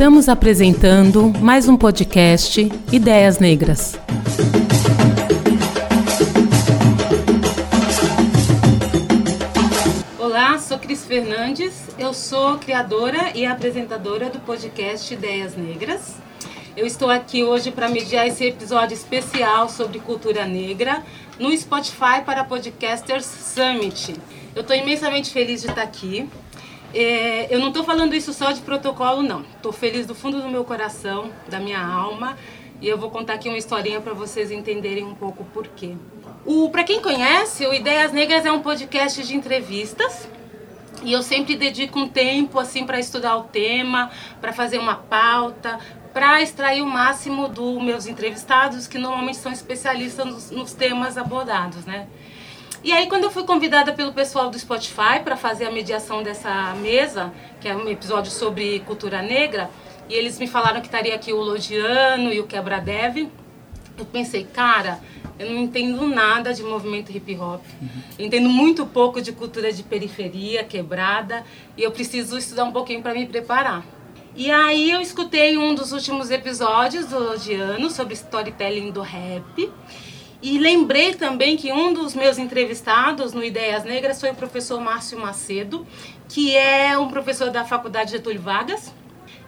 Estamos apresentando mais um podcast Ideias Negras. Olá, sou Cris Fernandes, eu sou criadora e apresentadora do podcast Ideias Negras. Eu estou aqui hoje para mediar esse episódio especial sobre cultura negra no Spotify para Podcasters Summit. Eu estou imensamente feliz de estar aqui. É, eu não estou falando isso só de protocolo, não. Estou feliz do fundo do meu coração, da minha alma, e eu vou contar aqui uma historinha para vocês entenderem um pouco por quê. Para quem conhece, o Ideias Negras é um podcast de entrevistas e eu sempre dedico um tempo assim para estudar o tema, para fazer uma pauta, para extrair o máximo dos meus entrevistados, que normalmente são especialistas nos, nos temas abordados, né? E aí, quando eu fui convidada pelo pessoal do Spotify para fazer a mediação dessa mesa, que é um episódio sobre cultura negra, e eles me falaram que estaria aqui o Lodiano e o Quebra-Dev, eu pensei, cara, eu não entendo nada de movimento hip hop. Uhum. entendo muito pouco de cultura de periferia, quebrada, e eu preciso estudar um pouquinho para me preparar. E aí eu escutei um dos últimos episódios do Lodiano sobre storytelling do rap. E lembrei também que um dos meus entrevistados no Ideias Negras foi o professor Márcio Macedo, que é um professor da Faculdade Getúlio Vargas.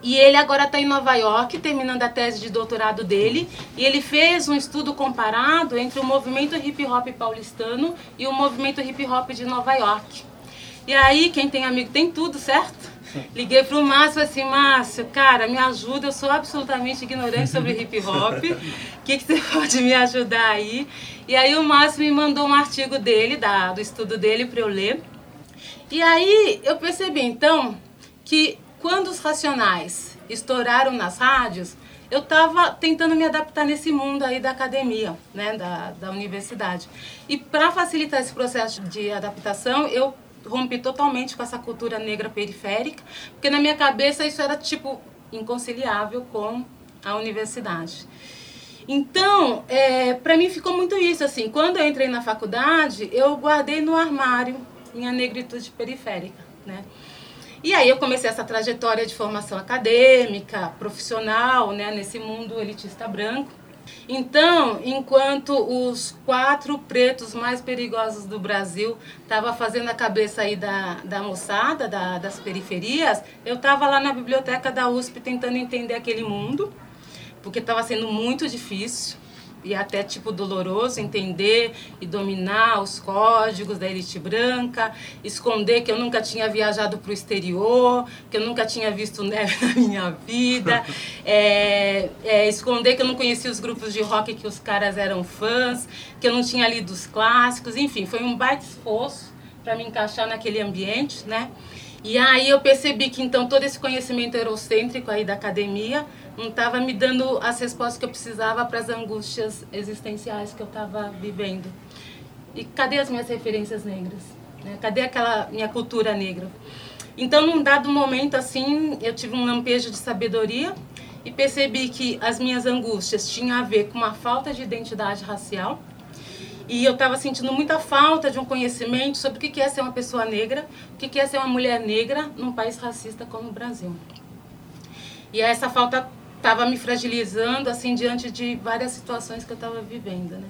E ele agora está em Nova York, terminando a tese de doutorado dele. E ele fez um estudo comparado entre o movimento hip hop paulistano e o movimento hip hop de Nova York. E aí, quem tem amigo tem tudo, certo? Liguei pro Márcio assim, Márcio, cara, me ajuda, eu sou absolutamente ignorante sobre hip hop. O que, que você pode me ajudar aí? E aí o Márcio me mandou um artigo dele, da, do estudo dele, para eu ler. E aí eu percebi então que quando os racionais estouraram nas rádios, eu estava tentando me adaptar nesse mundo aí da academia, né, da, da universidade. E para facilitar esse processo de adaptação, eu rompi totalmente com essa cultura negra periférica, porque na minha cabeça isso era tipo inconciliável com a universidade. Então, é, para mim ficou muito isso assim. Quando eu entrei na faculdade, eu guardei no armário minha negritude periférica, né? E aí eu comecei essa trajetória de formação acadêmica, profissional, né, nesse mundo elitista branco. Então, enquanto os quatro pretos mais perigosos do Brasil estavam fazendo a cabeça aí da, da moçada, da, das periferias, eu estava lá na biblioteca da USP tentando entender aquele mundo, porque estava sendo muito difícil e até tipo doloroso entender e dominar os códigos da elite branca, esconder que eu nunca tinha viajado para o exterior, que eu nunca tinha visto neve na minha vida, é, é, esconder que eu não conhecia os grupos de rock que os caras eram fãs, que eu não tinha lido os clássicos, enfim, foi um baita esforço para me encaixar naquele ambiente, né? E aí eu percebi que então todo esse conhecimento eurocêntrico aí da academia não estava me dando as respostas que eu precisava para as angústias existenciais que eu estava vivendo. E cadê as minhas referências negras? Né? Cadê aquela minha cultura negra? Então, num dado momento assim, eu tive um lampejo de sabedoria e percebi que as minhas angústias tinham a ver com uma falta de identidade racial. E eu estava sentindo muita falta de um conhecimento sobre o que é ser uma pessoa negra, o que é ser uma mulher negra num país racista como o Brasil. E essa falta estava me fragilizando assim diante de várias situações que eu estava vivendo, né?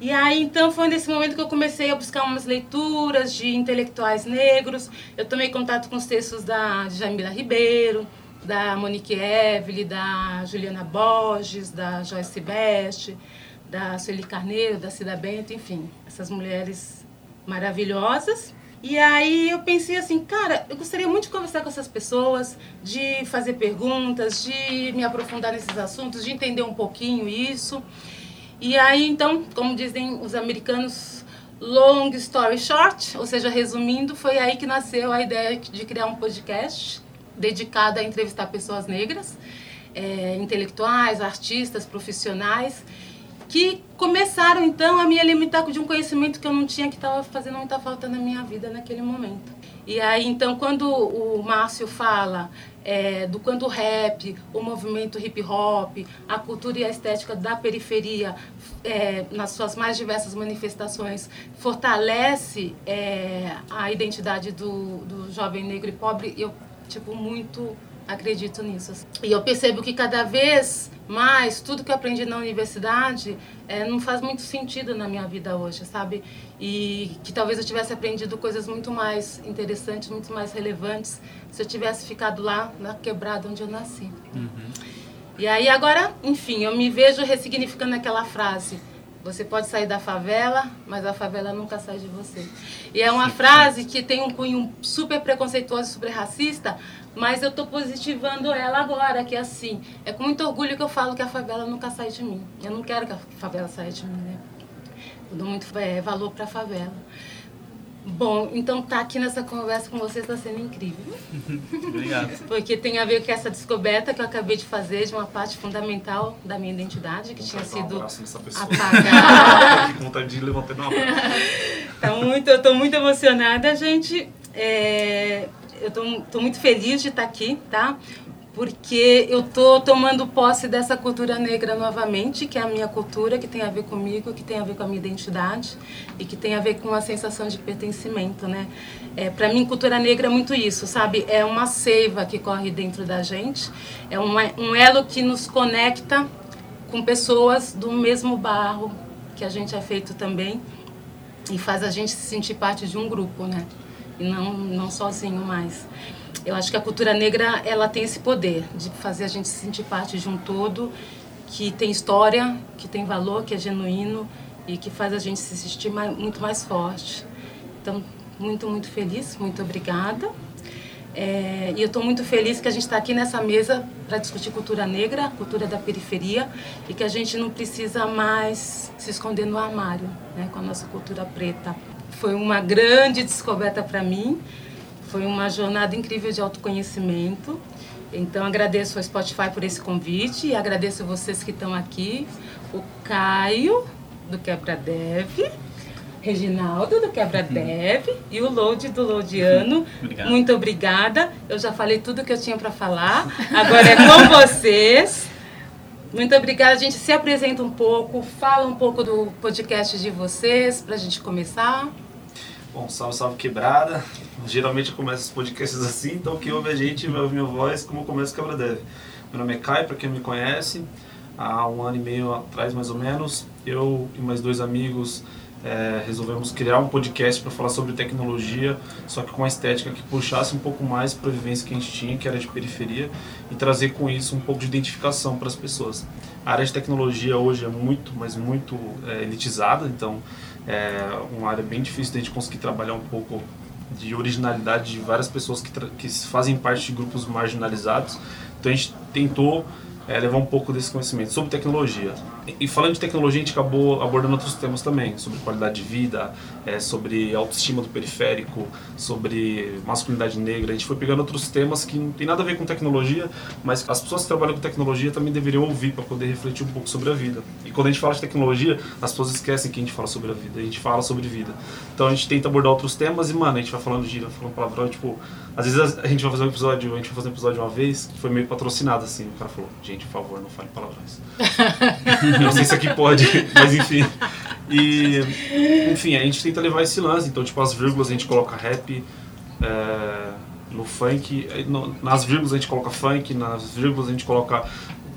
E aí então foi nesse momento que eu comecei a buscar umas leituras de intelectuais negros. Eu tomei contato com os textos da Jamila Ribeiro, da Monique Evelyn, da Juliana Borges, da Joyce Best, da Sueli Carneiro, da Cida Bento, enfim, essas mulheres maravilhosas. E aí eu pensei assim, cara, eu gostaria muito de conversar com essas pessoas, de fazer perguntas, de me aprofundar nesses assuntos, de entender um pouquinho isso. E aí então, como dizem os americanos, long story short, ou seja, resumindo, foi aí que nasceu a ideia de criar um podcast dedicado a entrevistar pessoas negras, é, intelectuais, artistas, profissionais que começaram então a me alimentar de um conhecimento que eu não tinha que estava fazendo muita falta na minha vida naquele momento. E aí então quando o Márcio fala é, do quanto o rap, o movimento hip hop, a cultura e a estética da periferia é, nas suas mais diversas manifestações fortalece é, a identidade do, do jovem negro e pobre, eu tipo muito acredito nisso. E eu percebo que cada vez mais tudo que eu aprendi na universidade é, não faz muito sentido na minha vida hoje, sabe? E que talvez eu tivesse aprendido coisas muito mais interessantes, muito mais relevantes se eu tivesse ficado lá na quebrada onde eu nasci. Uhum. E aí agora, enfim, eu me vejo ressignificando aquela frase você pode sair da favela, mas a favela nunca sai de você. E é uma frase que tem um cunho super preconceituoso, super racista, mas eu estou positivando ela agora, que é assim. É com muito orgulho que eu falo que a favela nunca sai de mim. Eu não quero que a favela saia de mim, né? Eu dou muito é, valor para a favela. Bom, então tá aqui nessa conversa com vocês está sendo incrível. Obrigado. Porque tem a ver com essa descoberta que eu acabei de fazer de uma parte fundamental da minha identidade que tinha sido um apagada. vontade de levantar uma tá muito, Eu estou muito emocionada, gente. É, eu estou muito feliz de estar aqui, tá? porque eu tô tomando posse dessa cultura negra novamente, que é a minha cultura, que tem a ver comigo, que tem a ver com a minha identidade e que tem a ver com a sensação de pertencimento, né? É, para mim, cultura negra é muito isso, sabe? É uma seiva que corre dentro da gente, é um, um elo que nos conecta com pessoas do mesmo barro que a gente é feito também e faz a gente se sentir parte de um grupo, né? E não, não sozinho mais. Eu acho que a cultura negra ela tem esse poder de fazer a gente se sentir parte de um todo que tem história, que tem valor, que é genuíno e que faz a gente se sentir mais, muito mais forte. Então, muito, muito feliz, muito obrigada. É, e eu estou muito feliz que a gente está aqui nessa mesa para discutir cultura negra, cultura da periferia, e que a gente não precisa mais se esconder no armário né, com a nossa cultura preta. Foi uma grande descoberta para mim. Foi uma jornada incrível de autoconhecimento. Então agradeço ao Spotify por esse convite e agradeço a vocês que estão aqui, o Caio do Quebra Dev, Reginaldo do Quebra uhum. Dev e o Load do Loadiano. Obrigado. Muito obrigada. Eu já falei tudo que eu tinha para falar. Agora é com vocês. Muito obrigada. A gente se apresenta um pouco, fala um pouco do podcast de vocês para a gente começar. Bom, salve, salve quebrada. Geralmente eu começo os podcasts assim, então quem ouve a gente vai ouvir minha voz como começa o Quebra Deve. Meu nome é Caio, para quem me conhece. Há um ano e meio atrás, mais ou menos, eu e mais dois amigos é, resolvemos criar um podcast para falar sobre tecnologia, só que com uma estética que puxasse um pouco mais para a vivência que a gente tinha, que era de periferia, e trazer com isso um pouco de identificação para as pessoas. A área de tecnologia hoje é muito, mas muito é, elitizada, então é uma área bem difícil de a gente conseguir trabalhar um pouco de originalidade de várias pessoas que, que fazem parte de grupos marginalizados. Então a gente tentou é, levar um pouco desse conhecimento sobre tecnologia. E falando de tecnologia, a gente acabou abordando outros temas também, sobre qualidade de vida, é, sobre autoestima do periférico, sobre masculinidade negra. A gente foi pegando outros temas que não tem nada a ver com tecnologia, mas as pessoas que trabalham com tecnologia também deveriam ouvir para poder refletir um pouco sobre a vida. E quando a gente fala de tecnologia, as pessoas esquecem que a gente fala sobre a vida, a gente fala sobre vida. Então a gente tenta abordar outros temas e, mano, a gente vai falando de falando palavrão, tipo, às vezes a gente vai fazer um episódio, a gente vai fazer um episódio uma vez que foi meio patrocinado assim. O cara falou, gente, por favor, não fale palavrões. não sei se aqui pode, mas enfim. E, enfim, a gente tenta levar esse lance. Então, tipo, as vírgulas a gente coloca rap. É, no funk, no, nas vírgulas a gente coloca funk, nas vírgulas a gente coloca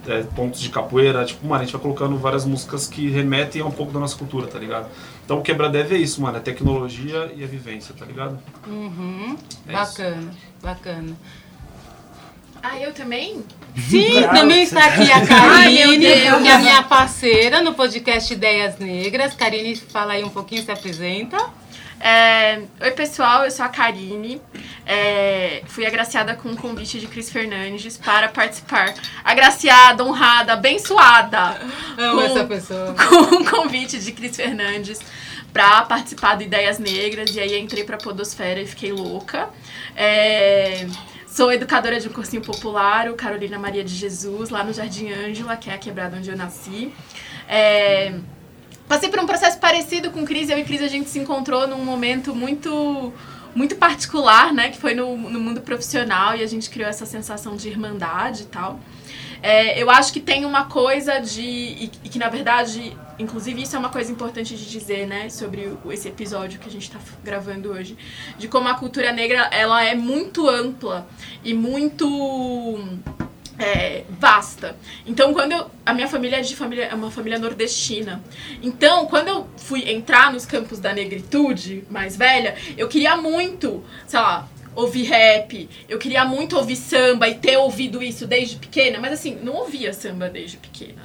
é, pontos de capoeira, tipo, mano, a gente vai colocando várias músicas que remetem a um pouco da nossa cultura, tá ligado? Então o quebra-deve é isso, mano, é tecnologia e a vivência, tá ligado? Uhum. É bacana, isso. bacana. Ah, eu também? Sim, também está aqui a Karine, que é a minha parceira no podcast Ideias Negras. Karine, fala aí um pouquinho, se apresenta. É, Oi, pessoal, eu sou a Karine. É, fui agraciada com o convite de Cris Fernandes para participar. Agraciada, honrada, abençoada. Amo com, essa pessoa. Com o convite de Cris Fernandes para participar do Ideias Negras. E aí entrei para a Podosfera e fiquei louca. É, Sou educadora de um cursinho popular, o Carolina Maria de Jesus, lá no Jardim Ângela, que é a quebrada onde eu nasci. É... Passei por um processo parecido com Cris. Eu e Cris a gente se encontrou num momento muito muito particular, né? Que foi no, no mundo profissional e a gente criou essa sensação de irmandade e tal. É, eu acho que tem uma coisa de. E, e, que na verdade, inclusive isso é uma coisa importante de dizer, né? Sobre o, esse episódio que a gente está gravando hoje. De como a cultura negra ela é muito ampla e muito. É, vasta. Então, quando eu. A minha família é de família, é uma família nordestina. Então, quando eu fui entrar nos campos da negritude mais velha, eu queria muito, sei lá, ouvir rap, eu queria muito ouvir samba e ter ouvido isso desde pequena, mas assim, não ouvia samba desde pequena,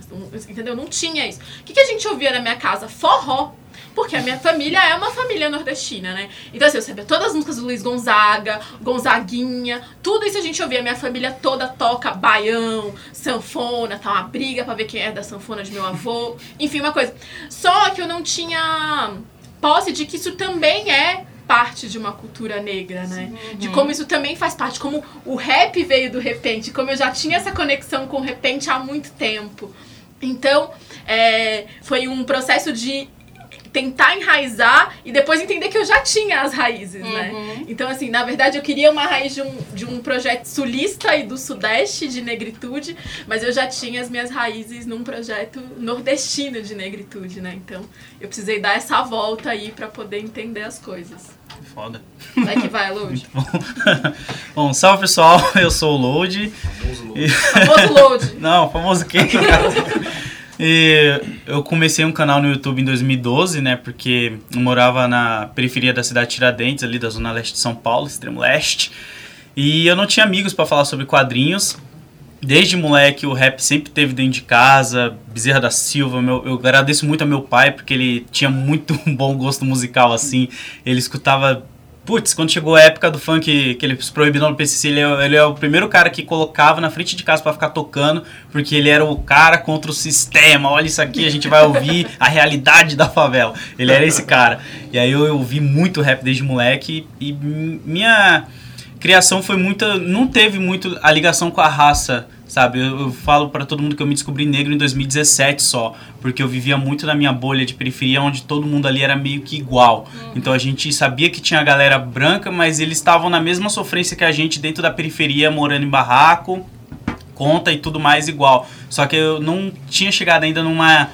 entendeu? Não tinha isso. O que, que a gente ouvia na minha casa? Forró. Porque a minha família é uma família nordestina, né? Então, assim, eu sabia todas as músicas do Luiz Gonzaga, Gonzaguinha, tudo isso a gente ouvia. Minha família toda toca baião, sanfona, tá uma briga pra ver quem é da sanfona de meu avô. Enfim, uma coisa. Só que eu não tinha posse de que isso também é parte de uma cultura negra, né? Uhum. De como isso também faz parte, como o rap veio do repente, como eu já tinha essa conexão com o repente há muito tempo. Então, é, foi um processo de tentar enraizar e depois entender que eu já tinha as raízes, né? uhum. né? Então, assim, na verdade eu queria uma raiz de um, de um projeto sulista e do sudeste de negritude, mas eu já tinha as minhas raízes num projeto nordestino de negritude, né? Então, eu precisei dar essa volta aí para poder entender as coisas. Foda. Vai que vai, Load. bom. bom, salve pessoal, eu sou o Load. Famoso Load. E... Famoso Load. Não, famoso quem? E eu comecei um canal no YouTube em 2012, né? Porque eu morava na periferia da cidade de Tiradentes, ali da zona leste de São Paulo, extremo leste. E eu não tinha amigos para falar sobre quadrinhos. Desde moleque, o rap sempre teve dentro de casa, Bezerra da Silva. Meu, eu agradeço muito ao meu pai, porque ele tinha muito bom gosto musical, assim. Ele escutava Putz, quando chegou a época do funk que eles proibiram no PCC, ele é, ele é, o primeiro cara que colocava na frente de casa para ficar tocando, porque ele era o cara contra o sistema. Olha isso aqui, a gente vai ouvir a realidade da favela. Ele era esse cara. E aí eu ouvi muito rap desde moleque e minha criação foi muita. Não teve muito a ligação com a raça sabe? Eu, eu falo para todo mundo que eu me descobri negro em 2017 só, porque eu vivia muito na minha bolha de periferia, onde todo mundo ali era meio que igual. Uhum. Então a gente sabia que tinha a galera branca, mas eles estavam na mesma sofrência que a gente dentro da periferia, morando em barraco, conta e tudo mais igual. Só que eu não tinha chegado ainda numa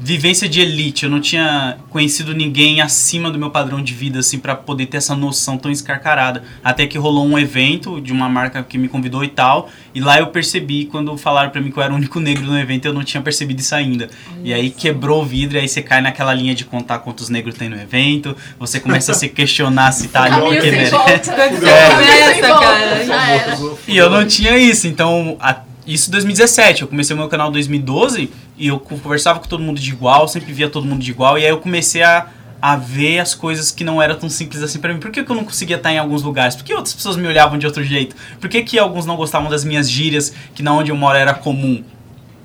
vivência de elite. Eu não tinha conhecido ninguém acima do meu padrão de vida, assim, para poder ter essa noção tão escarcarada. Até que rolou um evento de uma marca que me convidou e tal. E lá eu percebi, quando falaram para mim que eu era o único negro no evento, eu não tinha percebido isso ainda. E aí quebrou o vidro, e aí você cai naquela linha de contar quantos negros tem no evento. Você começa a se questionar se tá ali porque merece. É. Começa, E eu não tinha isso, então. A, isso em 2017. Eu comecei o meu canal em 2012 e eu conversava com todo mundo de igual, sempre via todo mundo de igual. E aí eu comecei a, a ver as coisas que não eram tão simples assim para mim. Por que, que, eu não conseguia estar em alguns lugares? Por que outras pessoas me olhavam de outro jeito? Por que, que alguns não gostavam das minhas gírias, que na onde eu moro era comum?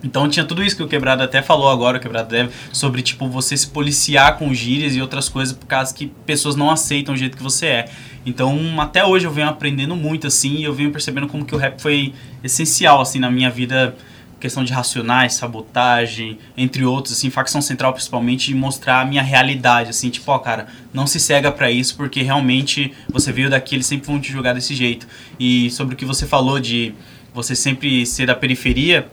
Então tinha tudo isso que o Quebrado até falou agora, o Quebrado deve, sobre tipo você se policiar com gírias e outras coisas por causa que pessoas não aceitam o jeito que você é. Então até hoje eu venho aprendendo muito assim e eu venho percebendo como que o rap foi essencial assim na minha vida, questão de racionais, sabotagem, entre outros, assim, facção central principalmente, de mostrar a minha realidade, assim, tipo, ó, cara, não se cega para isso porque realmente você veio daqui, eles sempre vão te jogar desse jeito. E sobre o que você falou de você sempre ser da periferia,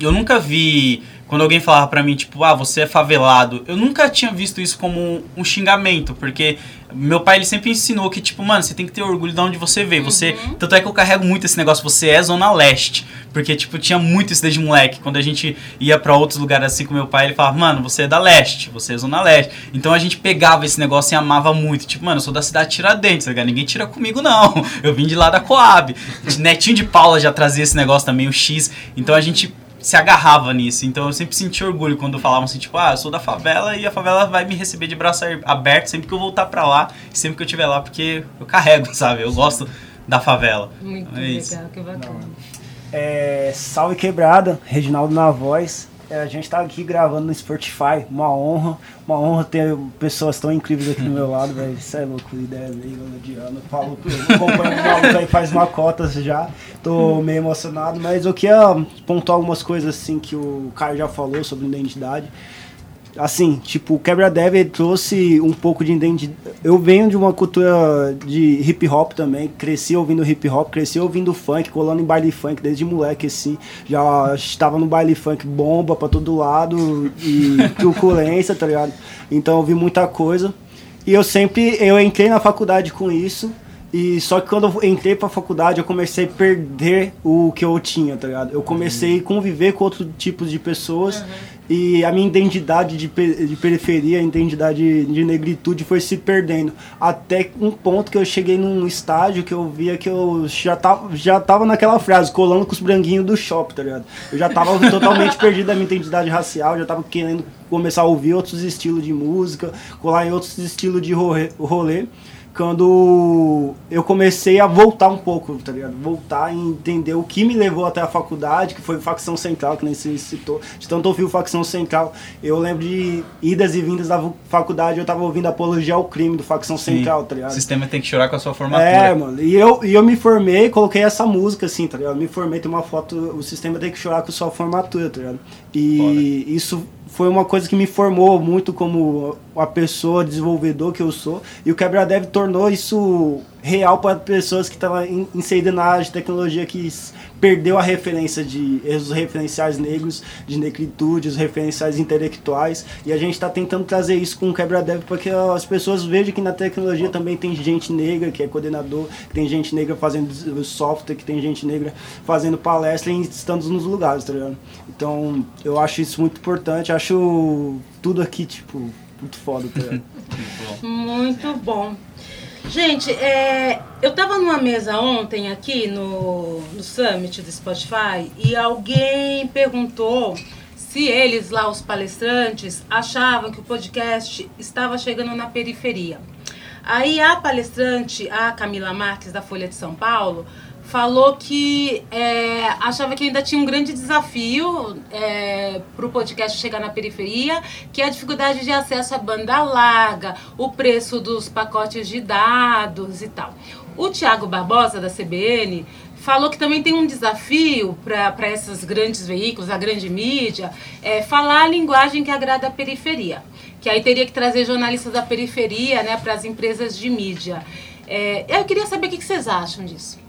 eu nunca vi quando alguém falava para mim tipo ah você é favelado. Eu nunca tinha visto isso como um, xingamento porque meu pai ele sempre ensinou que tipo mano você tem que ter orgulho de onde você veio. Você uhum. tanto é que eu carrego muito esse negócio você é zona leste. Porque tipo tinha muito isso desde moleque. Quando a gente ia para outros lugares assim com meu pai ele falava mano você é da leste você é zona leste. Então a gente pegava esse negócio e amava muito. Tipo mano eu sou da cidade de Tiradentes tá ninguém tira comigo não. Eu vim de lá da Coab. Netinho de Paula já trazia esse negócio também o X. Então a gente se agarrava nisso. Então eu sempre senti orgulho quando falavam assim, tipo, ah, eu sou da favela e a favela vai me receber de braço aberto sempre que eu voltar para lá, sempre que eu estiver lá, porque eu carrego, sabe? Eu gosto da favela. Muito é legal, que bacana. É, salve quebrada, Reginaldo na voz. É, a gente está aqui gravando no Spotify, uma honra, uma honra ter pessoas tão incríveis aqui do meu lado, velho. Isso é louco, ideia leiga, Diana. Paulo, acompanho o aí faz uma cota já, tô meio emocionado, mas eu queria pontuar algumas coisas assim que o Caio já falou sobre identidade. Assim, tipo, o Quebra Dev trouxe um pouco de identidade. Eu venho de uma cultura de hip hop também, cresci ouvindo hip hop, cresci ouvindo funk, colando em baile funk desde moleque, assim. Já estava no baile funk bomba pra todo lado e truculência, tá ligado? Então eu vi muita coisa. E eu sempre, eu entrei na faculdade com isso. E só que quando eu entrei pra faculdade, eu comecei a perder o que eu tinha, tá ligado? Eu comecei a conviver com outros tipos de pessoas e a minha identidade de, de periferia, a identidade de negritude foi se perdendo. Até um ponto que eu cheguei num estágio que eu via que eu já tava, já tava naquela frase, colando com os branquinhos do shopping, tá ligado? Eu já tava totalmente perdido da minha identidade racial, já tava querendo começar a ouvir outros estilos de música, colar em outros estilos de rolê. Quando eu comecei a voltar um pouco, tá ligado? Voltar a entender o que me levou até a faculdade, que foi o Facção Central, que nem se citou. De tanto ouvir o Facção Central, eu lembro de idas e vindas da faculdade, eu tava ouvindo Apologia ao Crime do Facção Central, tá O ligado? sistema tem que chorar com a sua formatura. É, mano. E eu, e eu me formei, coloquei essa música, assim, tá ligado? Eu me formei, tem uma foto, o sistema tem que chorar com sua formatura, tá ligado? E isso foi uma coisa que me formou muito como a pessoa desenvolvedor que eu sou. E o Quebra Dev tornou isso real para pessoas que estavam in- inseridas na área de tecnologia que perdeu a referência de os referenciais negros, de negritude, os referenciais intelectuais. E a gente está tentando trazer isso com o Quebra Dev para que as pessoas vejam que na tecnologia também tem gente negra que é coordenador, que tem gente negra fazendo software, que tem gente negra fazendo palestra e estando nos lugares, tá ligado? Então eu acho isso muito importante, acho tudo aqui, tipo, muito foda, tá ligado? Muito bom. Gente, é, eu tava numa mesa ontem aqui no, no Summit do Spotify e alguém perguntou se eles lá, os palestrantes, achavam que o podcast estava chegando na periferia. Aí a palestrante, a Camila Marques, da Folha de São Paulo, falou que é, achava que ainda tinha um grande desafio para o podcast chegar na periferia, que é a dificuldade de acesso à banda larga, o preço dos pacotes de dados e tal. O Tiago Barbosa, da CBN, falou que também tem um desafio para esses grandes veículos, a grande mídia, é falar a linguagem que agrada a periferia. Que aí teria que trazer jornalistas da periferia né, para as empresas de mídia. É, eu queria saber o que vocês acham disso.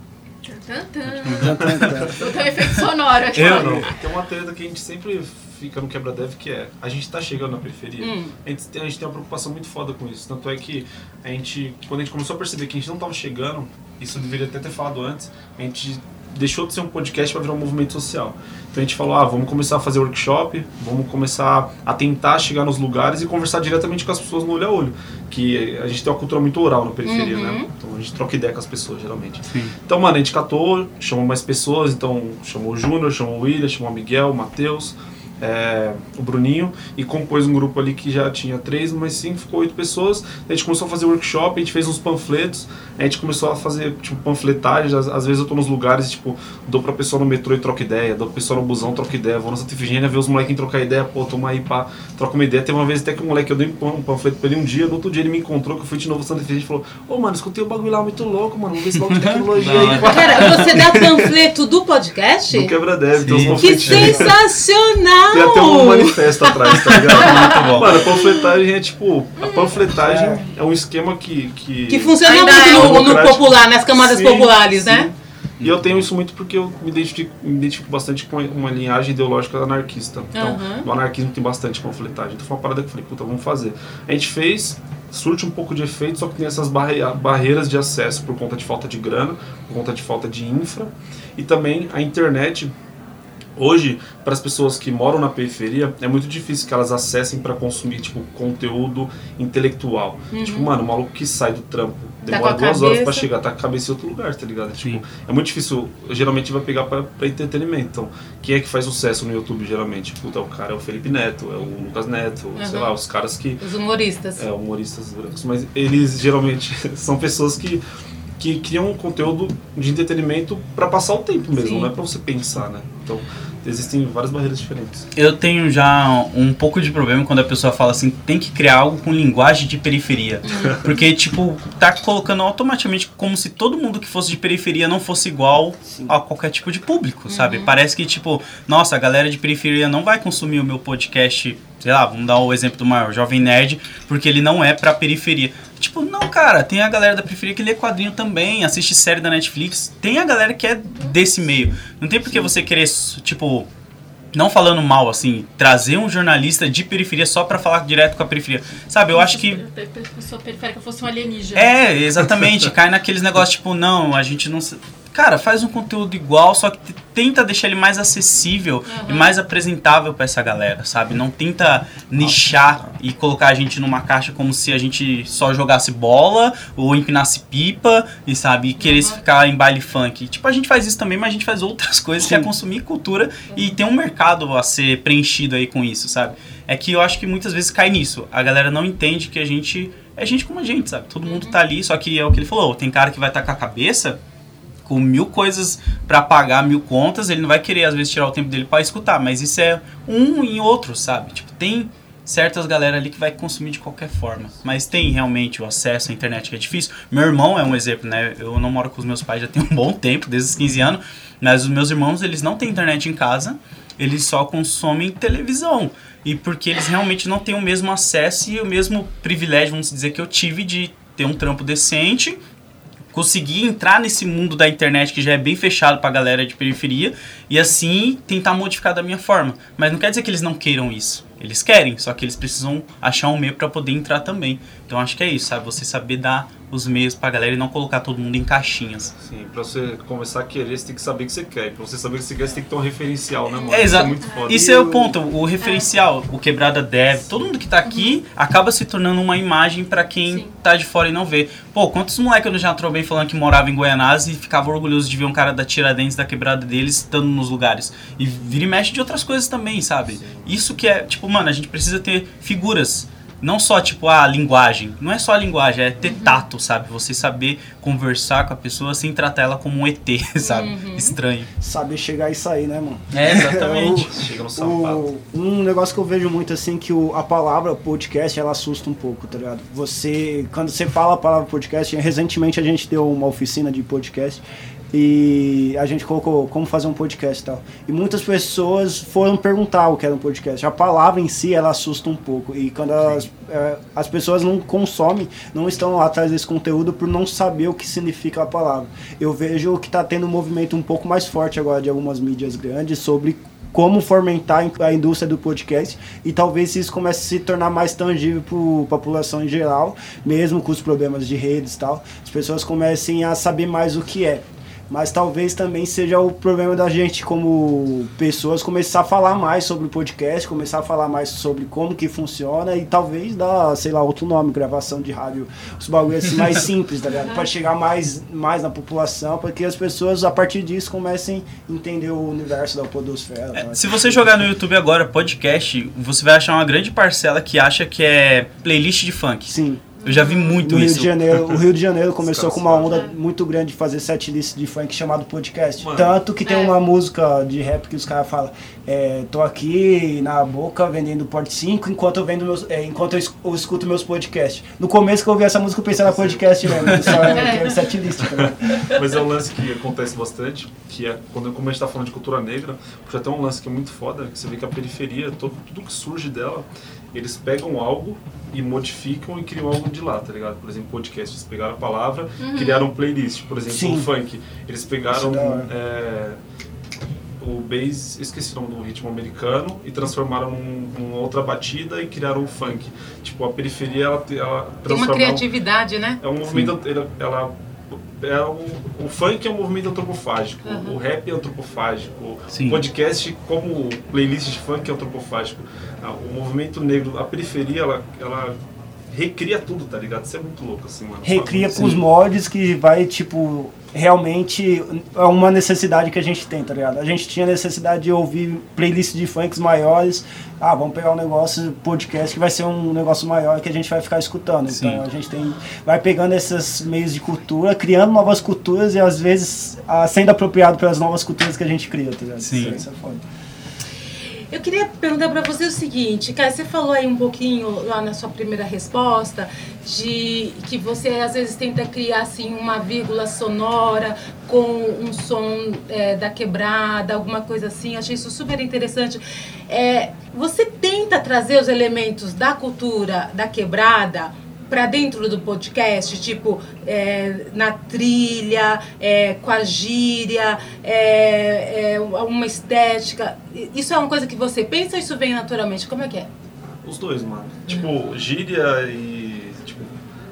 Botou um efeito sonoro aqui. Eu- Mano, tem uma treta que a gente sempre fica no quebra-dev que é a gente tá chegando na periferia. Hum. A, gente tem, a gente tem uma preocupação muito foda com isso. Tanto é que a gente, quando a gente começou a perceber que a gente não tava chegando, isso deveria até ter falado antes, a gente deixou de ser um podcast para virar um movimento social. Então a gente falou, ah, vamos começar a fazer workshop, vamos começar a tentar chegar nos lugares e conversar diretamente com as pessoas no olho a olho. Que a gente tem uma cultura muito oral na periferia, Uhum. né? Então a gente troca ideia com as pessoas, geralmente. Sim. Então, mano, a gente catou, chamou mais pessoas, então chamou o Júnior, chamou o William, chamou o Miguel, o Matheus, é, o Bruninho, e compôs um grupo ali que já tinha três, mas cinco, ficou oito pessoas. A gente começou a fazer workshop, a gente fez uns panfletos, a gente começou a fazer, tipo, panfletagem, às, às vezes eu tô nos lugares, tipo, dou pra pessoa no metrô e troca ideia, dou pra pessoa no busão, troca ideia, vou na Santa Efigênia ver os moleques trocar ideia, pô, toma aí, pá, troca uma ideia. Teve uma vez até que um moleque, eu dei um pan- um panfleto pra ele um dia, no outro dia ele me encontrou, que eu fui de novo na Santa Efigênia e falou, ô, mano, escutei o bagulho lá muito louco, mano, vamos ver esse bagulho de tecnologia Da aí, pá. Cara, você dá panfleto do podcast? No quebra-deve, tem uns Sim. Que panfletinhos. Sensacional! Tem até um manifesto atrás, tá ligado? Muito bom. Mano, a panfletagem é tipo. A panfletagem é, um esquema que. Que, Que funciona Ainda muito é no, no popular, nas camadas Sim, populares, sim. né? E eu tenho isso muito porque eu me identifico, me identifico bastante com uma linhagem ideológica anarquista. Então, Aham. no anarquismo tem bastante panfletagem. Então foi uma parada que eu falei, puta, vamos fazer. A gente fez, surte um pouco de efeito, só que tem essas barre- barreiras de acesso por conta de falta de grana, por conta de falta de infra. E também a internet Hoje, para as pessoas que moram na periferia, é muito difícil que elas acessem para consumir tipo conteúdo intelectual. Tipo, mano, o maluco que sai do trampo Tá demora a duas horas para cabeça. chegar, tá com a cabeça em outro lugar, tá ligado? Sim. Tipo, é muito difícil. Geralmente vai pegar para entretenimento. Então, quem é que faz sucesso no YouTube geralmente? Puta, o cara é o Felipe Neto, é o Lucas Neto, sei Uhum. lá, os caras que Os humoristas. é, humoristas brancos, mas eles geralmente são pessoas que, que criam um conteúdo de entretenimento para passar o tempo mesmo, Sim. não é para você pensar, né? Então, existem várias barreiras diferentes. Eu tenho já um pouco de problema quando a pessoa fala assim, tem que criar algo com linguagem de periferia. Porque, tipo, tá colocando automaticamente como se todo mundo que fosse de periferia não fosse igual a qualquer tipo de público, sabe? Parece que, tipo, nossa, a galera de periferia não vai consumir o meu podcast sei lá, vamos dar o exemplo do maior, Jovem Nerd, porque ele não é pra periferia. Tipo, não, cara, tem a galera da periferia que lê quadrinho também, assiste série da Netflix, tem a galera que é desse meio. Não tem por que você querer, tipo, não falando mal, assim, trazer um jornalista de periferia só pra falar direto com a periferia. Sabe, eu acho que. Pessoa periférica fosse um alienígena. É, exatamente. cai naqueles negócios tipo, não, a gente não. Cara, faz um conteúdo igual, só que tenta deixar ele mais acessível e mais apresentável pra essa galera, sabe? Não tenta nichar e colocar a gente numa caixa como se a gente só jogasse bola ou empinasse pipa e, sabe, e queresse ficar em baile funk. Tipo, a gente faz isso também, mas a gente faz outras coisas que é Sim. consumir cultura e tem um mercado a ser preenchido aí com isso, sabe? É que eu acho que muitas vezes cai nisso. A galera não entende que a gente é gente como a gente, sabe? Todo mundo tá ali, só que é o que ele falou. Tem cara que vai estar com a cabeça com mil coisas pra pagar, mil contas, ele não vai querer às vezes tirar o tempo dele pra escutar, mas isso é um em outro, sabe? Tipo, tem certas galera ali que vai consumir de qualquer forma, mas tem realmente o acesso à internet que é difícil. Meu irmão é um exemplo, né? Eu não moro com os meus pais já tem um bom tempo, desde os 15 anos, mas os meus irmãos, eles não têm internet em casa, eles só consomem televisão. E porque eles realmente não têm o mesmo acesso e o mesmo privilégio, vamos dizer, que eu tive de ter um trampo decente conseguir entrar nesse mundo da internet que já é bem fechado pra galera de periferia e assim tentar modificar da minha forma. Mas não quer dizer que eles não queiram isso. Eles querem, só que eles precisam achar um meio pra poder entrar também. Então acho que é isso, sabe? Você saber dar os meios pra galera e não colocar todo mundo em caixinhas. Sim, pra você começar a querer, você tem que saber o que você quer. E pra você saber o que você quer, você tem que ter um referencial, né, mano? É, exato. Isso é muito foda. Isso é o ponto, o referencial, o Quebrada Dev, todo mundo que tá aqui acaba se tornando uma imagem pra quem Sim. tá de fora e não vê. Pô, quantos moleques eu já trovei falando que morava em Goianás e ficava orgulhoso de ver um cara da Tiradentes, da Quebrada deles, estando nos lugares. E vira e mexe de outras coisas também, sabe? Isso que é, tipo, mano, a gente precisa ter figuras. Não só, tipo, a linguagem. Não é só a linguagem, é ter tato, sabe? Você saber conversar com a pessoa sem tratar ela como um ET, sabe? Estranho. Saber chegar e sair, né, mano? É, exatamente. Chega no sapato. O, um negócio que eu vejo muito assim que o, a palavra podcast ela assusta um pouco, tá ligado? Você quando você fala a palavra podcast, recentemente a gente deu uma oficina de podcast e a gente colocou como fazer um podcast e tal. E muitas pessoas foram perguntar o que era um podcast. A palavra em si ela assusta um pouco e quando as, eh, as pessoas não consomem, não estão lá atrás desse conteúdo por não saber o que significa a palavra. Eu vejo que está tendo um movimento um pouco mais forte agora de algumas mídias grandes sobre como fomentar a indústria do podcast e talvez isso comece a se tornar mais tangível para a população em geral, mesmo com os problemas de redes e tal, as pessoas comecem a saber mais o que é. Mas talvez também seja o problema da gente como pessoas começar a falar mais sobre o podcast, começar a falar mais sobre como que funciona e talvez dar, sei lá, outro nome, gravação de rádio, os bagulhos assim mais simples, tá ligado? Para chegar mais, mais na população, para que as pessoas a partir disso comecem a entender o universo da podosfera. É, tá? se você jogar no YouTube agora podcast, você vai achar uma grande parcela que acha que é playlist de funk. Sim. Eu já vi muito No Rio isso. de Janeiro, o Rio de Janeiro começou com uma onda muito grande de fazer setlist de funk chamado podcast. Mano. Tanto que tem É. uma música de rap que os caras falam, é, tô aqui na boca vendendo Porte 5 enquanto eu vendo meus, é, enquanto eu, es- eu escuto meus podcasts. No começo que eu ouvi essa música eu pensei na podcast mesmo, só é, que setlist, tá? Mas é um lance que acontece bastante, que é quando como a gente tá falando de cultura negra, já tem um lance que é muito foda, que você vê que a periferia, todo, tudo que surge dela, eles pegam algo e modificam e criam algo de lá, tá ligado? Por exemplo, podcast, eles pegaram a palavra, criaram um playlist, por exemplo, Sim. o funk, eles pegaram é é, o bass, esqueci o nome do ritmo americano, e transformaram num- numa outra batida e criaram o funk. Tipo, a periferia, ela, ela Tem uma criatividade, né? é um movimento. Ela, ela- é um, o funk é um movimento antropofágico, o rap é antropofágico, Sim. o podcast, como playlist de funk, é antropofágico. Ah, O movimento negro, a periferia, ela, ela recria tudo, tá ligado? Isso é muito louco, assim, mano. Recria com os mods que vai, tipo, realmente é uma necessidade que a gente tem, tá ligado? A gente tinha necessidade de ouvir playlists de funks maiores. Ah, vamos pegar um negócio, podcast, que vai ser um negócio maior que a gente vai ficar escutando. Sim. Então a gente tem, vai pegando esses meios de cultura, criando novas culturas e às vezes sendo apropriado pelas novas culturas que a gente cria, tá ligado? Sim. Isso é foda. Eu queria perguntar para você o seguinte, cara, você falou aí um pouquinho lá na sua primeira resposta de que você às vezes tenta criar assim uma vírgula sonora com um som é, da quebrada, alguma coisa assim. Achei isso super interessante. É, você tenta trazer os elementos da cultura da quebrada para dentro do podcast, tipo é, na trilha, é, com a gíria, é, é, uma estética. Isso é uma coisa que você pensa ou isso vem naturalmente? Como é que é? Os dois, mano. Tipo, gíria e. Tipo,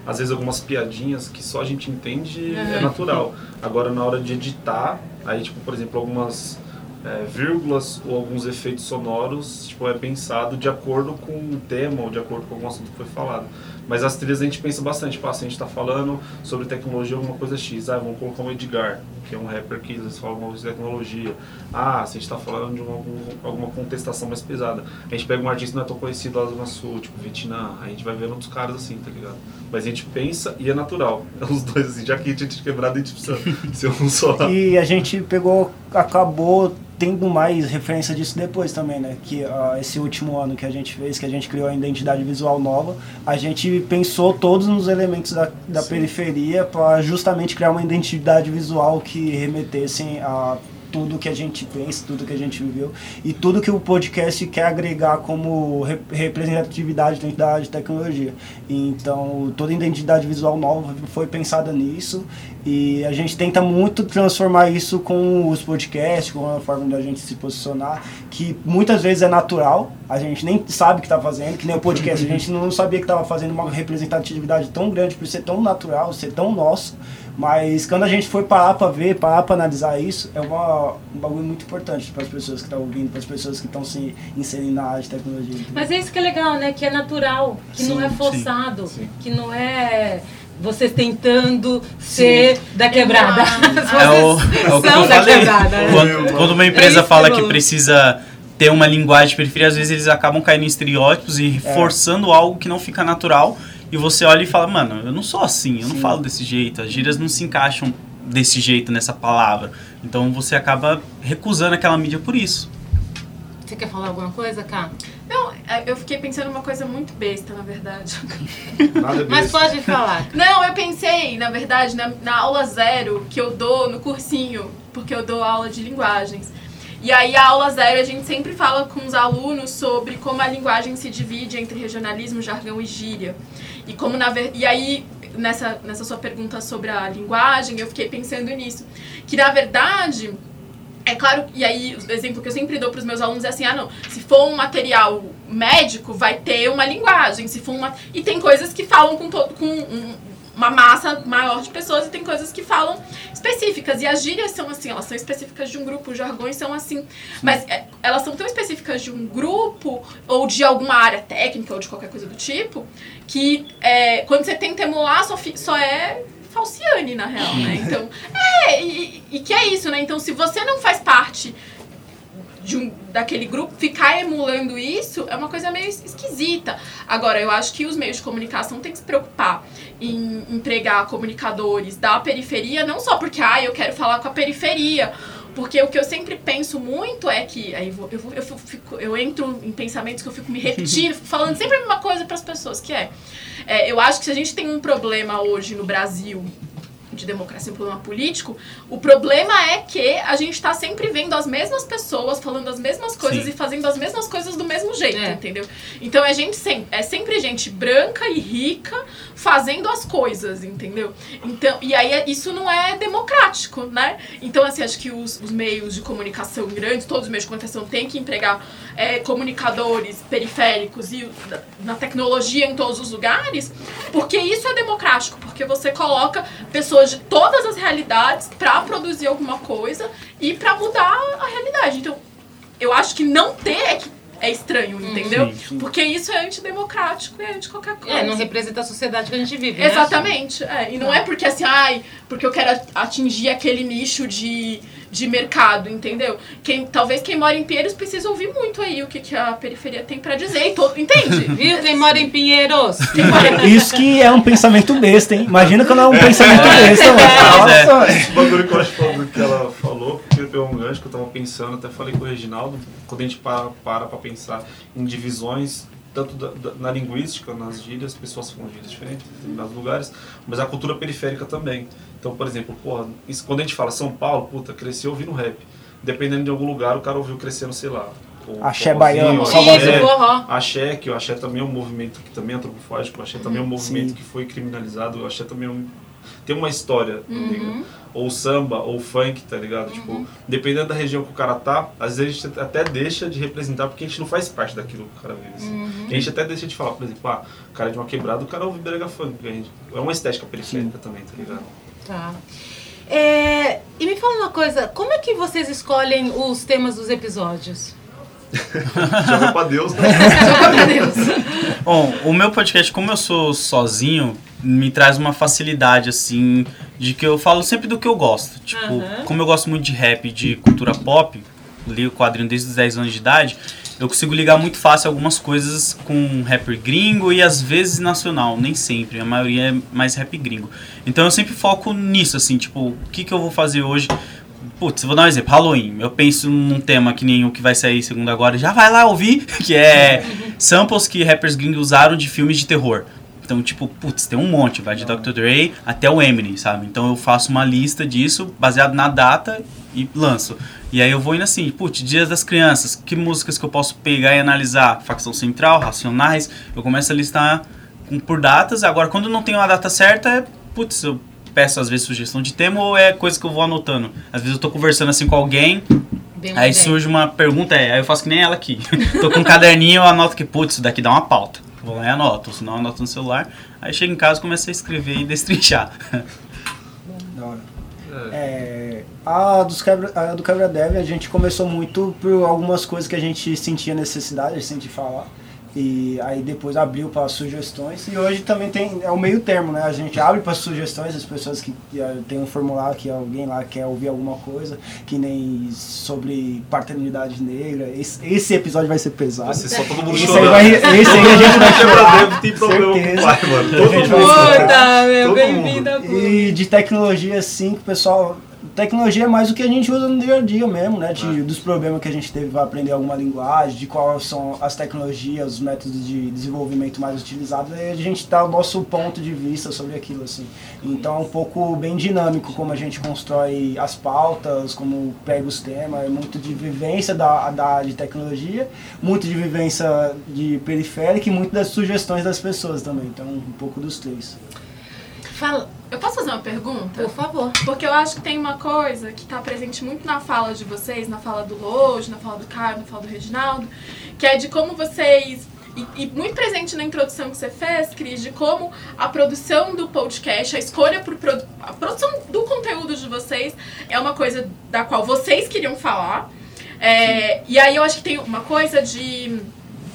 às vezes algumas piadinhas que só a gente entende é natural. Agora, na hora de editar, aí, tipo, por exemplo, algumas é, vírgulas ou alguns efeitos sonoros, tipo, é pensado de acordo com o tema ou de acordo com algum assunto que foi falado. Mas as trilhas a gente pensa bastante, tipo, se a gente está falando sobre tecnologia, alguma coisa X, ah, vamos colocar um Edgar, que é um rapper que às vezes fala coisa de tecnologia. Ah, se a gente está falando de uma, alguma contestação mais pesada. A gente pega um artista que não é tão conhecido lá do Sul, tipo Vietnã, a gente vai vendo outros caras assim, tá ligado? Mas a gente pensa e é natural. É os dois assim, já que a gente é quebrado, a gente precisa ser um só. E a gente pegou, acabou tendo mais referência disso depois também, né? Que uh, esse último ano que a gente fez, que a gente criou a identidade visual nova, a gente pensou todos nos elementos da, da periferia para justamente criar uma identidade visual que remetessem a tudo que a gente pensa, tudo que a gente viveu e tudo que o podcast quer agregar como representatividade dentro da área de tecnologia. Então, toda identidade visual nova foi pensada nisso e a gente tenta muito transformar isso com os podcasts, com a forma da gente se posicionar, que muitas vezes é natural, a gente nem sabe o que está fazendo, que nem o podcast, a gente não sabia que estava fazendo uma representatividade tão grande por ser tão natural, ser tão nosso mas quando a gente foi parar para ver, parar para analisar isso, é uma, um bagulho muito importante para as pessoas que estão ouvindo, para as pessoas que estão se inserindo na área de tecnologia. Mas é isso que é legal, né? Que é natural, que sim, não é forçado, sim, sim. que não é vocês tentando ser da quebrada. É o, é o que eu falei. Quebrada, né? quando, quando, uma empresa é fala que, que precisa ter uma linguagem de periferia, às vezes eles acabam caindo em estereótipos e é. forçando algo que não fica natural e você olha e fala, mano, eu não sou assim, eu Sim. não falo desse jeito, as gírias não se encaixam desse jeito nessa palavra. Então você acaba recusando aquela mídia por isso. Você quer falar alguma coisa, Cá? Não, é, eu fiquei pensando uma coisa muito besta, na verdade. Nada besta. Mas pode falar. Não, eu pensei, na verdade, na, na aula zero que eu dou no cursinho, porque eu dou aula de linguagens. E aí, a aula zero, a gente sempre fala com os alunos sobre como a linguagem se divide entre regionalismo, jargão e gíria. E como na. E aí, nessa, nessa sua pergunta sobre a linguagem, eu fiquei pensando nisso. Que na verdade. É claro, e aí o exemplo que eu sempre dou para os meus alunos é assim: ah, não, se for um material médico, vai ter uma linguagem. Se for uma. E tem coisas que falam com com um, uma massa maior de pessoas e tem coisas que falam específicas. E as gírias são assim, elas são específicas de um grupo, os jargões são assim. Mas é, elas são tão específicas de um grupo ou de alguma área técnica ou de qualquer coisa do tipo, que é, quando você tenta emular, só, só é falciane, na real, né? Então, é, e, e que é isso, né? Então, se você não faz parte de um, daquele grupo, ficar emulando isso é uma coisa meio esquisita. Agora, eu acho que os meios de comunicação têm que se preocupar em empregar comunicadores da periferia, não só porque, ah, eu quero falar com a periferia, porque o que eu sempre penso muito é que. Aí eu, eu, eu, fico, eu entro em pensamentos que eu fico me repetindo, fico falando sempre a mesma coisa para as pessoas, que é, é. Eu acho que se a gente tem um problema hoje no Brasil de democracia, um problema político, o problema é que a gente está sempre vendo as mesmas pessoas falando as mesmas coisas Sim. e fazendo as mesmas coisas do mesmo jeito, é. entendeu? Então é gente sempre, é sempre gente branca e rica fazendo as coisas, entendeu? Então, e aí é, isso não é democrático, né? Então, assim, acho que os, os meios de comunicação grandes, todos os meios de comunicação têm que empregar é, comunicadores periféricos e na tecnologia em todos os lugares, porque isso é democrático, porque você coloca pessoas de todas as realidades para produzir alguma coisa e para mudar a realidade. Então, eu acho que não ter é que é estranho, uhum. entendeu? Sim, sim. Porque isso é antidemocrático e é anti qualquer coisa. É, não representa a sociedade que a gente vive, né? Exatamente. É. E não, não é porque assim, ai, porque eu quero atingir aquele nicho de de mercado, entendeu? Quem, talvez quem mora em Pinheiros precisa ouvir muito aí o que, que a periferia tem para dizer, todo, entende? Viu? Quem mora em Pinheiros? Isso que é um pensamento besta, hein? Imagina quando é um pensamento besta, mano. Nossa, é. Esse bagulho que eu acho que ela falou, porque um gancho que eu tava pensando pensando, até falei com o Reginaldo, quando a gente para para pra pensar em divisões, tanto da, da, na linguística, nas gírias, pessoas falam gírias diferentes em determinados lugares, mas a cultura periférica também. Então, por exemplo, porra, isso, quando a gente fala São Paulo, puta, cresceu ouvindo rap. Dependendo de algum lugar, o cara ouviu crescendo, sei lá. o Axé baiano, Salvador. Forró. Axé, que o axé também é um movimento que também é antropofágico, o axé também é um movimento Sim. que foi criminalizado, o axé também é um, tem uma história, negra. ou samba, ou funk, tá ligado? Tipo, dependendo da região que o cara tá, às vezes a gente até deixa de representar porque a gente não faz parte daquilo que o cara vive. assim. A gente até deixa de falar, por exemplo, ah, o cara é de uma quebrada, o cara ouve brega funk, a gente, é uma estética periférica também, tá ligado? Tá. É, e me fala uma coisa, como é que vocês escolhem os temas dos episódios? Joga pra Deus, né? Joga pra Deus. Bom, o meu podcast, como eu sou sozinho, me traz uma facilidade, assim, de que eu falo sempre do que eu gosto. Tipo, Aham. como eu gosto muito de rap e de cultura pop, li o quadrinho desde os 10 anos de idade, eu consigo ligar muito fácil algumas coisas com rapper gringo e às vezes nacional, nem sempre, a maioria é mais rap gringo. Então eu sempre foco nisso, assim, tipo, o que, que eu vou fazer hoje? Putz, vou dar um exemplo, Halloween. Eu penso num tema que nem o que vai sair segundo agora, já vai lá ouvir, que é samples que rappers gringos usaram de filmes de terror. Então, tipo, putz, tem um monte, vai de Dr. Dre até o Eminem, sabe? Então eu faço uma lista disso, baseado na data e lanço. E aí eu vou indo assim, putz, Dias das Crianças, que músicas que eu posso pegar e analisar? Facção Central, Racionais, eu começo a listar com- por datas. Agora, quando não tem uma data certa, é, putz, eu peço às vezes sugestão de tema ou é coisa que eu vou anotando. Às vezes eu tô conversando assim com alguém, Bem aí ideia. surge uma pergunta, é, aí eu faço que nem ela aqui. tô com um caderninho, eu anoto que, putz, isso daqui dá uma pauta. Vou lá e anoto, senão eu anoto no celular. Aí chego em casa e começo a escrever e destrinchar. Da hora. É, a, dos quebra, a do Quebra Dev a gente começou muito por algumas coisas que a gente sentia necessidade, a gente sentia falar. E aí depois abriu para sugestões. E hoje também tem é o meio termo, né? A gente abre para sugestões, as pessoas que, que eh, tem um formulário que alguém lá quer ouvir alguma coisa, que nem sobre paternidade negra. Esse, esse episódio vai ser pesado. Vai ser só todo mundo Esse aí, vai, esse aí a gente vai chorar. Deve ter problema com o Certeza. pai, mano. Todo mundo. Puta, meu, bem-vindo. E de tecnologia, assim, que o pessoal. Tecnologia é mais o que a gente usa no dia a dia mesmo, né? De, Dos problemas que a gente teve para aprender alguma linguagem, de quais são as tecnologias, os métodos de desenvolvimento mais utilizados, e a gente dá o nosso ponto de vista sobre aquilo, assim. Então é um pouco bem dinâmico como a gente constrói as pautas, como pega os temas, é muito de vivência da, da área de tecnologia, muito de vivência de periférica e muito das sugestões das pessoas também. Então um pouco dos três. Fala, Eu posso fazer uma pergunta? por favor. Porque eu acho que tem uma coisa que tá presente muito na fala de vocês, na fala do Lojo, na fala do Caio, na fala do Reginaldo, que é de como vocês. E, e muito presente na introdução que você fez, Cris, de como a produção do podcast, a escolha por produ a produção do conteúdo de vocês é uma coisa da qual vocês queriam falar. É, e aí eu acho que tem uma coisa de.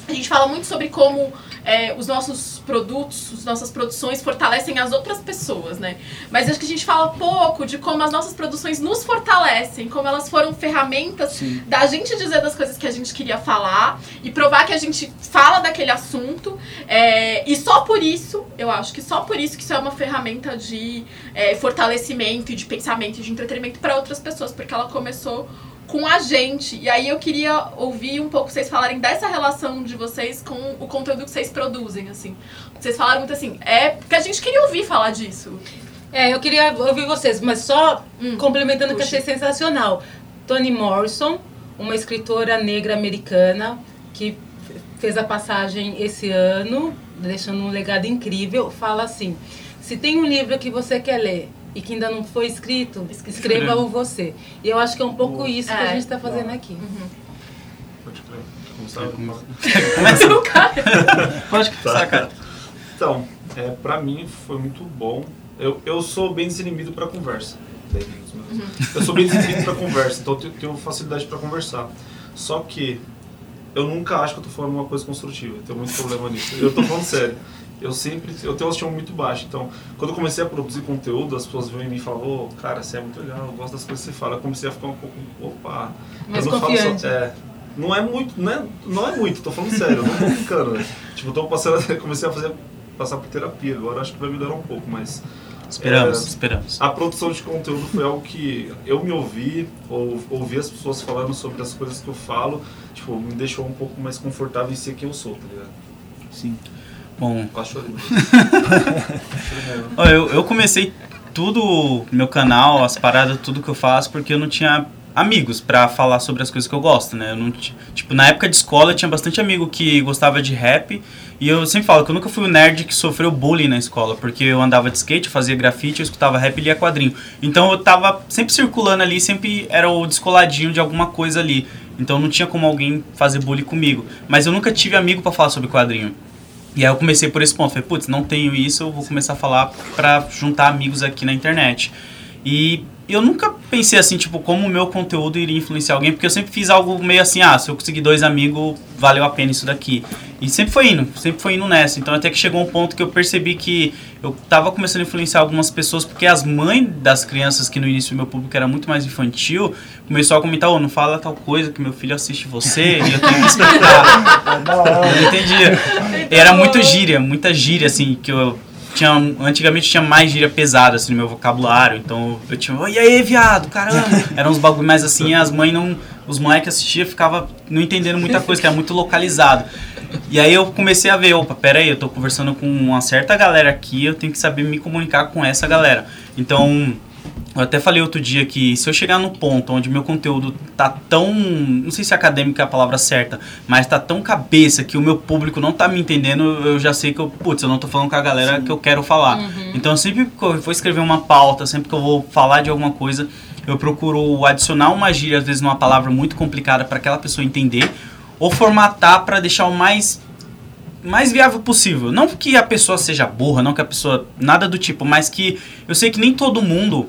A gente fala muito sobre como é, os nossos produtos, as nossas produções fortalecem as outras pessoas, né? Mas acho que a gente fala pouco de como as nossas produções nos fortalecem, como elas foram ferramentas Sim. da gente dizer das coisas que a gente queria falar e provar que a gente fala daquele assunto. é, e só por isso, eu acho que só por isso que isso é uma ferramenta de é, fortalecimento e de pensamento e de entretenimento para outras pessoas, porque ela começou com a gente. E aí eu queria ouvir um pouco vocês falarem dessa relação de vocês com o conteúdo que vocês produzem, assim. Vocês falaram muito assim, é porque a gente queria ouvir falar disso. É, eu queria ouvir vocês, mas só Hum, complementando que puxa. achei sensacional. Toni Morrison, uma escritora negra americana que fez a passagem esse ano, deixando um legado incrível, fala assim: se tem um livro que você quer ler e que ainda não foi escrito, escreva-o você. E eu acho que é um pouco isso que a É. gente está fazendo aqui. Pode crer. Começar O cara- Pode começar, cara. Então, é, pra mim foi muito bom. Eu, eu sou bem desinibido pra conversa. Mesmo. Eu sou bem desinibido pra conversa, então eu tenho, facilidade pra conversar. Só que eu nunca acho que eu tô falando uma coisa construtiva. Eu tenho muito problema nisso. Eu tô falando sério. Eu sempre, eu tenho uma autoestima muito baixa. Então, quando eu comecei a produzir conteúdo, as pessoas vinham em mim e falavam, ô, cara, você é muito legal, eu gosto das coisas que você fala. Eu comecei a ficar um pouco, opa, Mais eu não falo confiante. só, é, não é muito, não é, não é muito, tô falando sério, eu não tô brincando. né? Tipo, eu tô passando, comecei a fazer, passar por terapia agora, acho que vai melhorar um pouco, mas Esperamos, É, esperamos. A produção de conteúdo foi algo que eu me ouvi, ou ouvi as pessoas falando sobre as coisas que eu falo, tipo, me deixou um pouco mais confortável em ser quem eu sou, tá ligado? Sim. Bom, Quase chorei. Eu, eu comecei tudo, meu canal, as paradas, tudo que eu faço, porque eu não tinha amigos pra falar sobre as coisas que eu gosto, né? Eu não ti- tipo, na época de escola eu tinha bastante amigo que gostava de rap, e eu sempre falo que eu nunca fui o nerd que sofreu bullying na escola, porque eu andava de skate, eu fazia grafite, eu escutava rap e lia quadrinho. Então eu tava sempre circulando ali, sempre era o descoladinho de alguma coisa ali. Então não tinha como alguém fazer bullying comigo. Mas eu nunca tive amigo pra falar sobre quadrinho. E aí eu comecei por esse ponto, falei, putz, não tenho isso, eu vou começar a falar pra juntar amigos aqui na internet. E eu nunca pensei assim, tipo, como o meu conteúdo iria influenciar alguém, porque eu sempre fiz algo meio assim, ah, se eu conseguir dois amigos, valeu a pena isso daqui. E sempre foi indo, sempre foi indo nessa. Então até que chegou um ponto que eu percebi que eu tava começando a influenciar algumas pessoas, porque as mães das crianças, que no início o meu público era muito mais infantil, começou a comentar, ô, não fala tal coisa que meu filho assiste você e eu tenho que explicar. Eu não entendia. Era muito gíria, muita gíria, assim, que eu tinha. Antigamente tinha mais gíria pesada, assim, no meu vocabulário. Então eu tinha, "Oi, e aí, viado, caramba. Eram uns bagulho mais assim, as mães não. Os moleques assistiam ficava não entendendo muita coisa, que era muito localizado. E aí eu comecei a ver, opa, pera aí, eu tô conversando com uma certa galera aqui, eu tenho que saber me comunicar com essa galera. Então, eu até falei outro dia que se eu chegar no ponto onde meu conteúdo tá tão. Não sei se acadêmico é a palavra certa, mas tá tão cabeça que o meu público não tá me entendendo, eu já sei que eu, putz, eu não tô falando com a galera que eu quero falar. Então sempre que eu vou escrever uma pauta, sempre que eu vou falar de alguma coisa, eu procuro adicionar uma gíria, às vezes numa palavra muito complicada para aquela pessoa entender, ou formatar para deixar o mais mais viável possível. Não que a pessoa seja burra, não que a pessoa. nada do tipo, mas que eu sei que nem todo mundo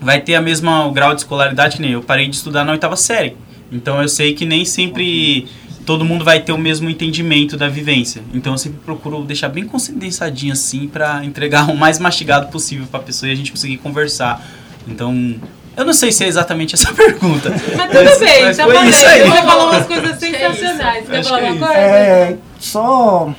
vai ter a mesma grau de escolaridade que nem eu. Parei de estudar na oitava série. Então eu sei que nem sempre todo mundo vai ter o mesmo entendimento da vivência. Então eu sempre procuro deixar bem condensadinho assim pra entregar o mais mastigado possível pra pessoa e a gente conseguir conversar. Então, eu não sei se é exatamente essa pergunta. Mas tudo bem, mas tá aí. Você falou umas coisas Que sensacionais. Quer falar é alguma coisa? É, só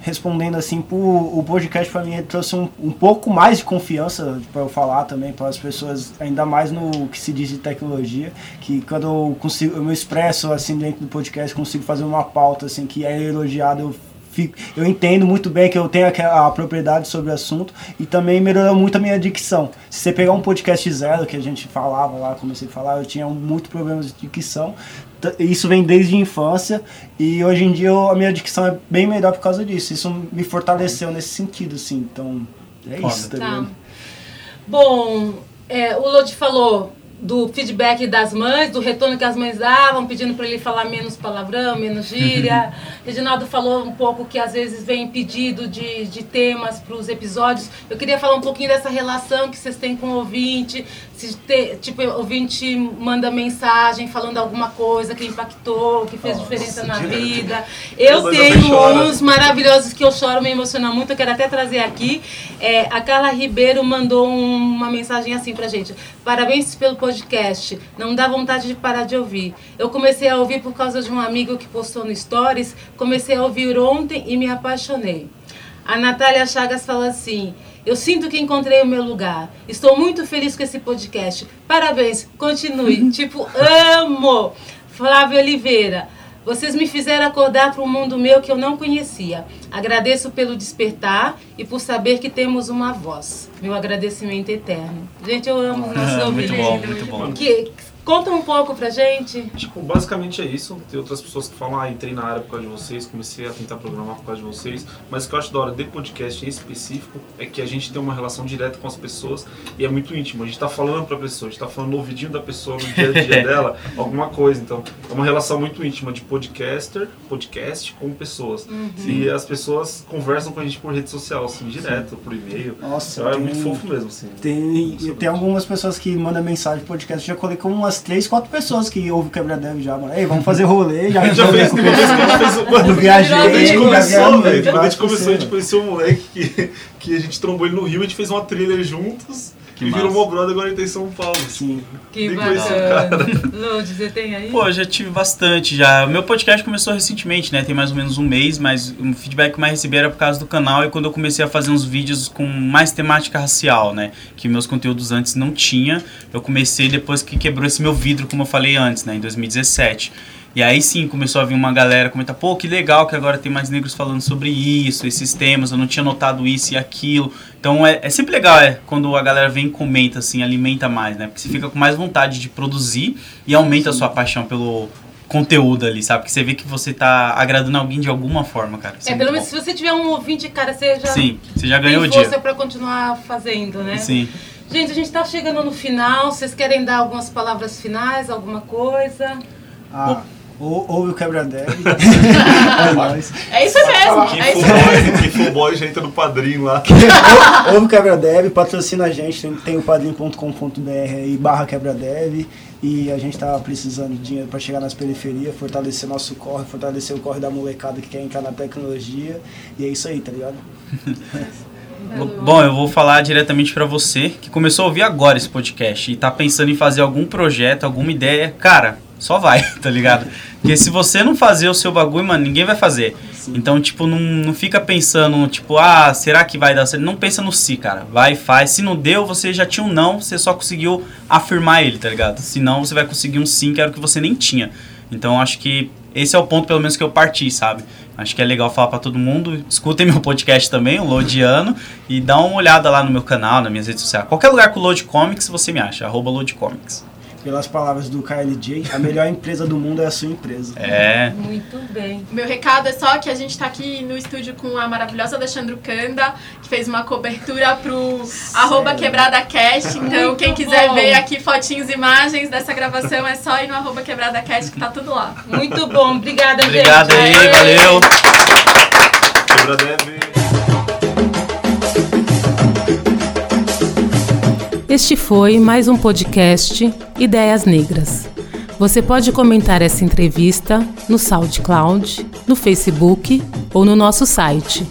respondendo assim, pro, o podcast pra mim trouxe um, um pouco mais de confiança para eu falar também para as pessoas, ainda mais no que se diz de tecnologia, que quando eu consigo, eu me expresso assim dentro do podcast, consigo fazer uma pauta assim que é elogiada, eu fico, eu entendo muito bem que eu tenho aquela- a propriedade sobre o assunto e também melhorou muito a minha dicção. Se você pegar um podcast zero que a gente falava lá, comecei a falar, eu tinha muito problemas de dicção. Isso vem desde a infância e hoje em dia eu- a minha dicção é bem melhor por causa disso. Isso me fortaleceu nesse sentido, assim. Então, é Foda. isso, tá Tá. Bom, é, o Lodi falou do feedback das mães, do retorno que as mães davam, pedindo para ele falar menos palavrão, menos gíria. Reginaldo falou um pouco que às vezes vem pedido de, de temas para os episódios. Eu queria falar um pouquinho dessa relação que vocês têm com o ouvinte. Se te- tipo, ouvinte manda mensagem falando alguma coisa que impactou, que fez diferença na vida. Eu Mas tenho chora. uns maravilhosos que eu choro, me emociona muito. Eu quero até trazer aqui. É, a Carla Ribeiro mandou um- uma mensagem assim pra gente. Parabéns pelo podcast. Não dá vontade de parar de ouvir. Eu comecei a ouvir por causa de um amigo que postou no Stories. Comecei a ouvir ontem e me apaixonei. A Natália Chagas fala assim: Eu sinto que encontrei o meu lugar. Estou muito feliz com esse podcast. Parabéns, continue. tipo, amo. Flávio Oliveira. Vocês me fizeram acordar para um mundo meu que eu não conhecia. Agradeço pelo despertar e por saber que temos uma voz. Meu agradecimento eterno. Gente, eu amo os nossos muito ouvintes. bom, muito bom. Que, conta um pouco pra gente. Tipo, basicamente é isso. Tem outras pessoas que falam, ah, entrei na área por causa de vocês, comecei a tentar programar por causa de vocês. Mas o que eu acho da hora de podcast em específico é que a gente tem uma relação direta com as pessoas e é muito íntimo. A gente tá falando pra pessoa, a gente tá falando no ouvidinho da pessoa, no dia a dia dela, alguma coisa. Então, é uma relação muito íntima de podcaster, podcast com pessoas. E as pessoas conversam com a gente por rede social, assim, direto, por e-mail. Nossa, Então, é tem- muito fofo mesmo, assim. Tem, tem algumas pessoas que mandam mensagem podcast. Já colei com umas 3, 4 pessoas que ouvem o Quebra-Dev já, mano. Ei, vamos fazer rolê. Já, A gente já fez, uma vez que a gente fez Eu viajei, Quando a gente já começou, velho, quando a gente começou, a gente você. conheceu um moleque que, que a gente trombou ele no Rio, a gente fez uma trilha juntos. Que e massa. virou meu brother agora ele tá em São Paulo. Sim. Que Nem bacana. Lud, você tem aí? Pô, já tive bastante já. Meu podcast começou recentemente, né? Tem mais ou menos um mês, mas o feedback que eu mais recebi era por causa do canal e quando eu comecei a fazer uns vídeos com mais temática racial, né? Que meus conteúdos antes não tinha. Eu comecei depois que quebrou esse meu vidro, como eu falei antes, né? Em 2017. E aí sim começou a vir uma galera comentar, pô, que legal que agora tem mais negros falando sobre isso, esses temas, eu não tinha notado isso e aquilo. Então é, é sempre legal é, quando a galera vem e comenta, assim, alimenta mais, né? Porque você fica com mais vontade de produzir e aumenta a sua paixão pelo conteúdo ali, sabe? Porque você vê que você tá agradando alguém de alguma forma, cara. Isso É, muito pelo menos bom. se você tiver um ouvinte, cara, você já Sim, você já ganhou o tem dia. força pra continuar fazendo, né? Sim. Gente, a gente tá chegando no final. Vocês querem dar algumas palavras finais, alguma coisa? Ah, ou, ouve o quebra-deve. é nóis. É isso mesmo, Que é isso mesmo. que já entra no padrinho lá. Ou- Ouve o quebra-dev, patrocina a gente, tem, tem o padrim.com.br aí, barra quebra-dev. E a gente tá precisando de dinheiro para chegar nas periferias, fortalecer nosso corre, fortalecer o corre da molecada que quer entrar na tecnologia. E é isso aí, tá ligado? Bom, eu vou falar diretamente pra você que começou a ouvir agora esse podcast e tá pensando em fazer algum projeto, alguma ideia, cara, só vai, tá ligado? Porque se você não fazer o seu bagulho, mano, ninguém vai fazer. Então, tipo, não, não fica pensando, tipo, ah, será que vai dar certo? Não pensa no si, cara. Vai, faz. Se não deu, você já tinha um não, você só conseguiu afirmar ele, tá ligado? Se não, você vai conseguir um sim, que era o que você nem tinha. Então, acho que esse é o ponto, pelo menos, que eu parti, sabe? Acho que é legal falar pra todo mundo. Escutem meu podcast também, o Lodiano, e dá uma olhada lá no meu canal, nas minhas redes sociais. Qualquer lugar com Load Comics você me acha, arroba Load Comics. Pelas palavras do KLJ, a melhor empresa do mundo é a sua empresa. É. Muito bem. Meu recado é só que a gente tá aqui no estúdio com a maravilhosa Alexandre Kanda, que fez uma cobertura pro arroba quebrada cast. Então, Muito quem quiser bom. ver aqui fotinhos e imagens dessa gravação, é só ir no arroba quebrada cast que tá tudo lá. Muito bom. Obrigada, Obrigado gente. aí, valeu. Quebra deve. Este foi mais um podcast Ideias Negras. Você pode comentar essa entrevista no SoundCloud, no Facebook ou no nosso site.